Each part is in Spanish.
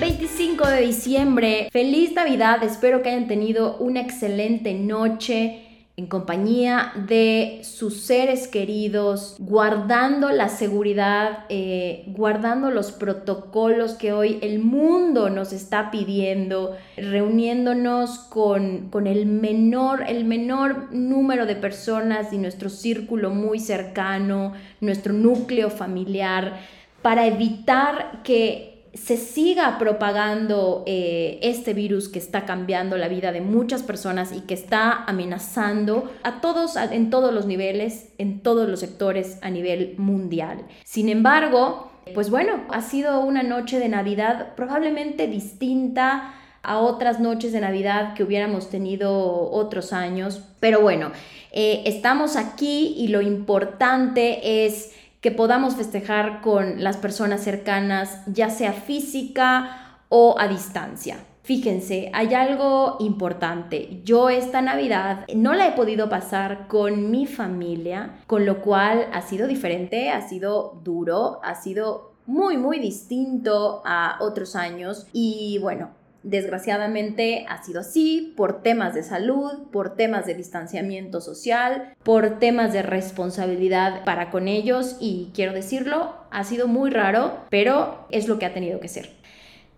25 de diciembre. Feliz Navidad. Espero que hayan tenido una excelente noche en compañía de sus seres queridos, guardando la seguridad, eh, guardando los protocolos que hoy el mundo nos está pidiendo, reuniéndonos con, con el, menor, el menor número de personas y nuestro círculo muy cercano, nuestro núcleo familiar, para evitar que se siga propagando eh, este virus que está cambiando la vida de muchas personas y que está amenazando a todos en todos los niveles, en todos los sectores a nivel mundial. Sin embargo, pues bueno, ha sido una noche de Navidad probablemente distinta a otras noches de Navidad que hubiéramos tenido otros años. Pero bueno, eh, estamos aquí y lo importante es que podamos festejar con las personas cercanas, ya sea física o a distancia. Fíjense, hay algo importante. Yo esta Navidad no la he podido pasar con mi familia, con lo cual ha sido diferente, ha sido duro, ha sido muy, muy distinto a otros años. Y bueno, Desgraciadamente ha sido así por temas de salud, por temas de distanciamiento social, por temas de responsabilidad para con ellos y quiero decirlo, ha sido muy raro, pero es lo que ha tenido que ser.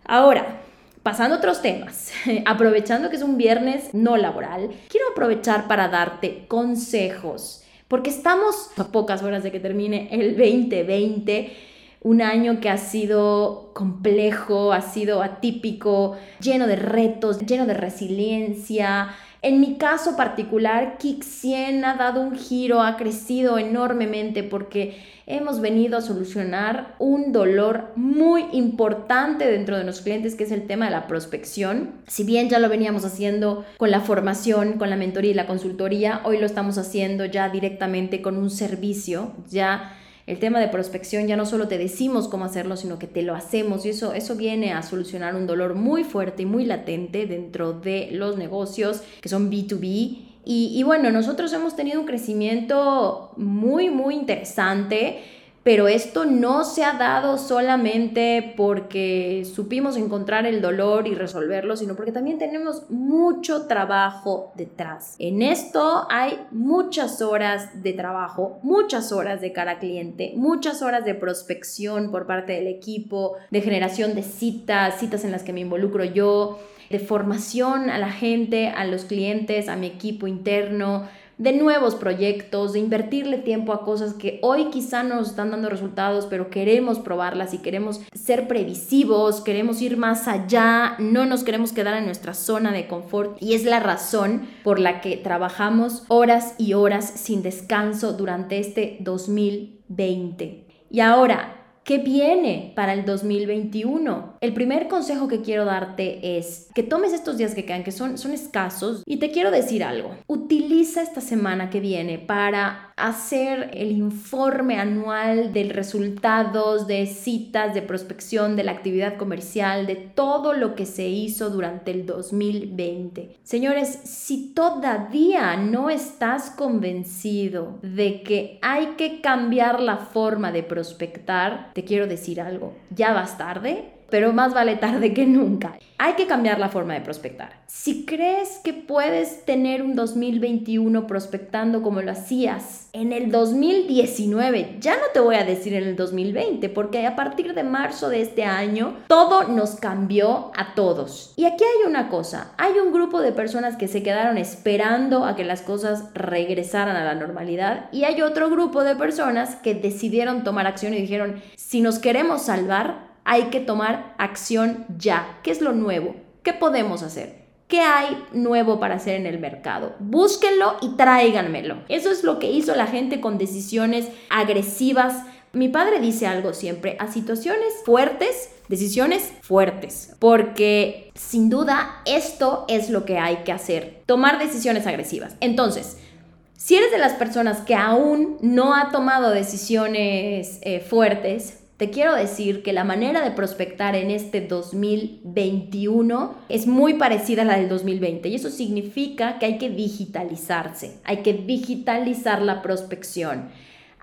Ahora, pasando a otros temas, aprovechando que es un viernes no laboral, quiero aprovechar para darte consejos, porque estamos a pocas horas de que termine el 2020 un año que ha sido complejo, ha sido atípico, lleno de retos, lleno de resiliencia. En mi caso particular, 100 ha dado un giro, ha crecido enormemente porque hemos venido a solucionar un dolor muy importante dentro de los clientes, que es el tema de la prospección. Si bien ya lo veníamos haciendo con la formación, con la mentoría y la consultoría, hoy lo estamos haciendo ya directamente con un servicio, ya el tema de prospección ya no solo te decimos cómo hacerlo, sino que te lo hacemos y eso, eso viene a solucionar un dolor muy fuerte y muy latente dentro de los negocios que son B2B. Y, y bueno, nosotros hemos tenido un crecimiento muy, muy interesante pero esto no se ha dado solamente porque supimos encontrar el dolor y resolverlo, sino porque también tenemos mucho trabajo detrás. En esto hay muchas horas de trabajo, muchas horas de cara cliente, muchas horas de prospección por parte del equipo, de generación de citas, citas en las que me involucro yo, de formación a la gente, a los clientes, a mi equipo interno, de nuevos proyectos, de invertirle tiempo a cosas que hoy quizá no nos están dando resultados, pero queremos probarlas y queremos ser previsivos, queremos ir más allá, no nos queremos quedar en nuestra zona de confort y es la razón por la que trabajamos horas y horas sin descanso durante este 2020. Y ahora, ¿Qué viene para el 2021? El primer consejo que quiero darte es que tomes estos días que quedan, que son, son escasos, y te quiero decir algo. Utiliza esta semana que viene para hacer el informe anual de resultados, de citas, de prospección, de la actividad comercial, de todo lo que se hizo durante el 2020. Señores, si todavía no estás convencido de que hay que cambiar la forma de prospectar, te quiero decir algo, ya vas tarde, pero más vale tarde que nunca. Hay que cambiar la forma de prospectar. Si crees que puedes tener un 2021 prospectando como lo hacías en el 2019, ya no te voy a decir en el 2020, porque a partir de marzo de este año todo nos cambió a todos. Y aquí hay una cosa, hay un grupo de personas que se quedaron esperando a que las cosas regresaran a la normalidad y hay otro grupo de personas que decidieron tomar acción y dijeron, si nos queremos salvar, hay que tomar acción ya. ¿Qué es lo nuevo? ¿Qué podemos hacer? ¿Qué hay nuevo para hacer en el mercado? Búsquenlo y tráiganmelo. Eso es lo que hizo la gente con decisiones agresivas Mi padre dice algo siempre, a situaciones fuertes, decisiones fuertes, porque sin duda esto es lo que hay que hacer, tomar decisiones agresivas. Entonces, si eres de las personas que aún no ha tomado decisiones eh, fuertes, te quiero decir que la manera de prospectar en este 2021 es muy parecida a la del 2020 y eso significa que hay que digitalizarse, hay que digitalizar la prospección.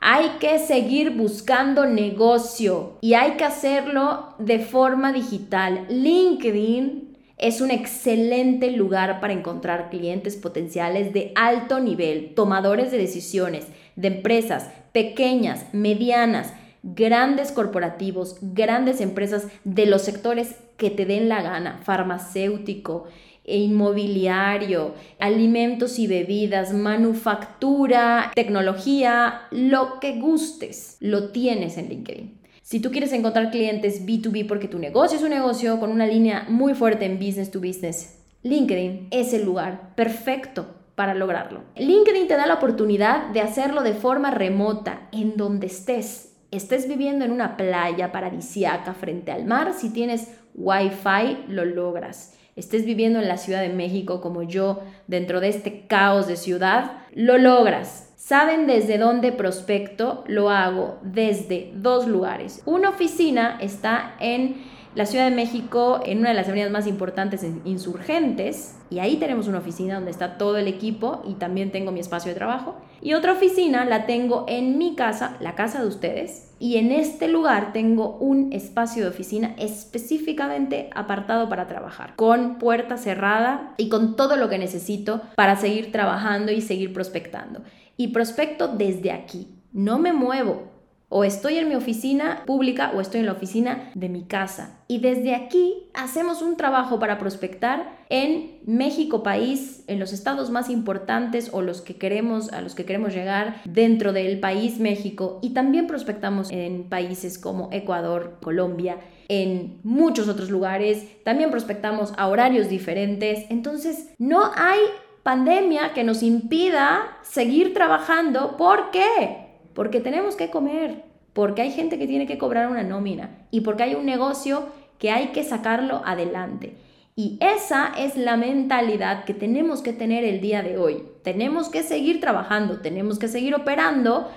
Hay que seguir buscando negocio y hay que hacerlo de forma digital. LinkedIn es un excelente lugar para encontrar clientes potenciales de alto nivel, tomadores de decisiones, de empresas pequeñas, medianas, grandes corporativos, grandes empresas de los sectores que te den la gana, farmacéutico, e inmobiliario, alimentos y bebidas, manufactura, tecnología, lo que gustes, lo tienes en LinkedIn. Si tú quieres encontrar clientes B2B porque tu negocio es un negocio con una línea muy fuerte en business to business, LinkedIn es el lugar perfecto para lograrlo. LinkedIn te da la oportunidad de hacerlo de forma remota, en donde estés, estés viviendo en una playa paradisiaca frente al mar, si tienes Wi-Fi, lo logras. Estés viviendo en la Ciudad de México como yo, dentro de este caos de ciudad, lo logras. ¿Saben desde dónde prospecto? Lo hago desde dos lugares. Una oficina está en la Ciudad de México en una de las avenidas más importantes insurgentes y ahí tenemos una oficina donde está todo el equipo y también tengo mi espacio de trabajo. Y otra oficina la tengo en mi casa, la casa de ustedes, y en este lugar tengo un espacio de oficina específicamente apartado para trabajar, con puerta cerrada y con todo lo que necesito para seguir trabajando y seguir prospectando. Y prospecto desde aquí, no me muevo, o estoy en mi oficina pública o estoy en la oficina de mi casa. Y desde aquí hacemos un trabajo para prospectar en México país, en los estados más importantes o los que queremos a los que queremos llegar dentro del país México y también prospectamos en países como Ecuador, Colombia, en muchos otros lugares, también prospectamos a horarios diferentes. Entonces, no hay pandemia que nos impida seguir trabajando. ¿Por qué? Porque tenemos que comer, porque hay gente que tiene que cobrar una nómina y porque hay un negocio que hay que sacarlo adelante. Y esa es la mentalidad que tenemos que tener el día de hoy. Tenemos que seguir trabajando, tenemos que seguir operando,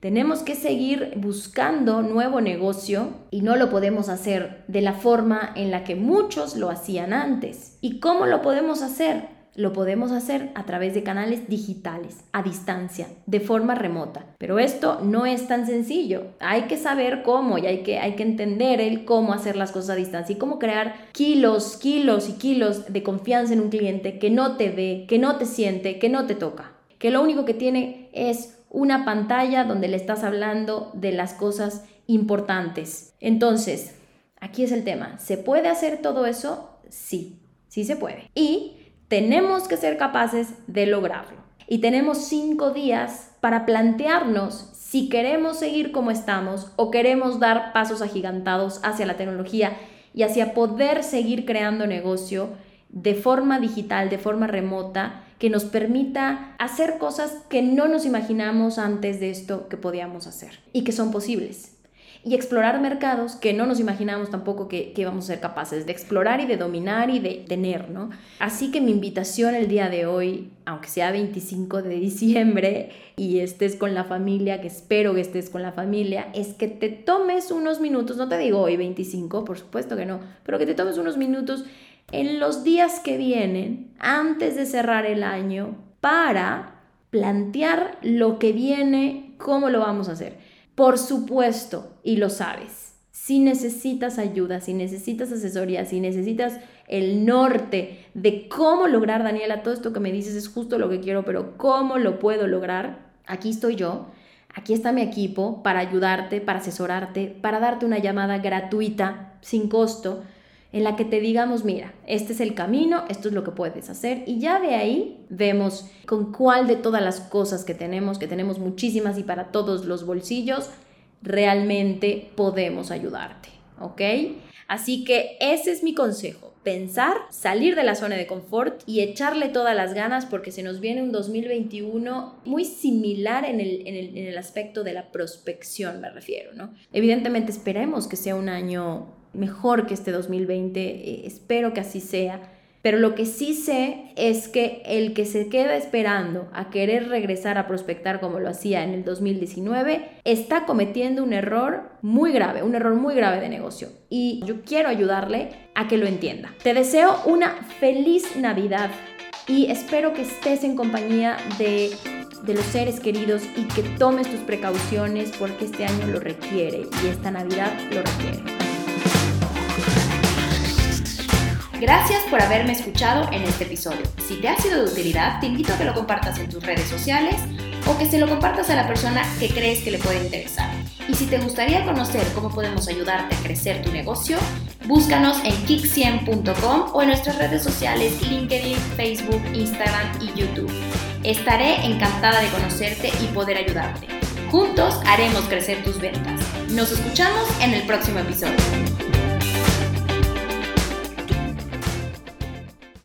tenemos que seguir buscando nuevo negocio y no lo podemos hacer de la forma en la que muchos lo hacían antes. ¿Y cómo lo podemos hacer? Lo podemos hacer a través de canales digitales, a distancia, de forma remota. Pero esto no es tan sencillo. Hay que saber cómo y hay que, hay que entender el cómo hacer las cosas a distancia y cómo crear kilos, kilos y kilos de confianza en un cliente que no te ve, que no te siente, que no te toca. Que lo único que tiene es una pantalla donde le estás hablando de las cosas importantes. Entonces, aquí es el tema. ¿Se puede hacer todo eso? Sí, sí se puede. Y tenemos que ser capaces de lograrlo. Y tenemos cinco días para plantearnos si queremos seguir como estamos o queremos dar pasos agigantados hacia la tecnología y hacia poder seguir creando negocio de forma digital, de forma remota, que nos permita hacer cosas que no nos imaginamos antes de esto que podíamos hacer y que son posibles y explorar mercados que no nos imaginamos tampoco que, que vamos a ser capaces de explorar y de dominar y de tener, ¿no? Así que mi invitación el día de hoy, aunque sea 25 de diciembre y estés con la familia, que espero que estés con la familia, es que te tomes unos minutos, no te digo hoy 25, por supuesto que no, pero que te tomes unos minutos en los días que vienen, antes de cerrar el año, para plantear lo que viene, cómo lo vamos a hacer. Por supuesto, y lo sabes, si necesitas ayuda, si necesitas asesoría, si necesitas el norte de cómo lograr, Daniela, todo esto que me dices es justo lo que quiero, pero ¿cómo lo puedo lograr? Aquí estoy yo, aquí está mi equipo para ayudarte, para asesorarte, para darte una llamada gratuita, sin costo, en la que te digamos, mira, este es el camino, esto es lo que puedes hacer y ya de ahí vemos con cuál de todas las cosas que tenemos, que tenemos muchísimas y para todos los bolsillos, realmente podemos ayudarte, ¿ok? Así que ese es mi consejo, pensar, salir de la zona de confort y echarle todas las ganas porque se nos viene un 2021 muy similar en el, en el aspecto de la prospección, me refiero, ¿no? Evidentemente esperemos que sea un año mejor que este 2020, eh, espero que así sea pero lo que sí sé es que el que se queda esperando a querer regresar a prospectar como lo hacía en el 2019 está cometiendo un error muy grave, un error muy grave de negocio. Y yo quiero ayudarle a que lo entienda. Te deseo una feliz Navidad y espero que estés en compañía de de los seres queridos y que tomes tus precauciones porque este año lo requiere y esta Navidad lo requiere. Gracias por haberme escuchado en este episodio. Si te ha sido de utilidad, te invito a que lo compartas en tus redes sociales o que se lo compartas a la persona que crees que le puede interesar. Y si te gustaría conocer cómo podemos ayudarte a crecer tu negocio, búscanos en kick100.com o en nuestras redes sociales LinkedIn, Facebook, Instagram y YouTube. Estaré encantada de conocerte y poder ayudarte. Juntos haremos crecer tus ventas. Nos escuchamos en el próximo episodio.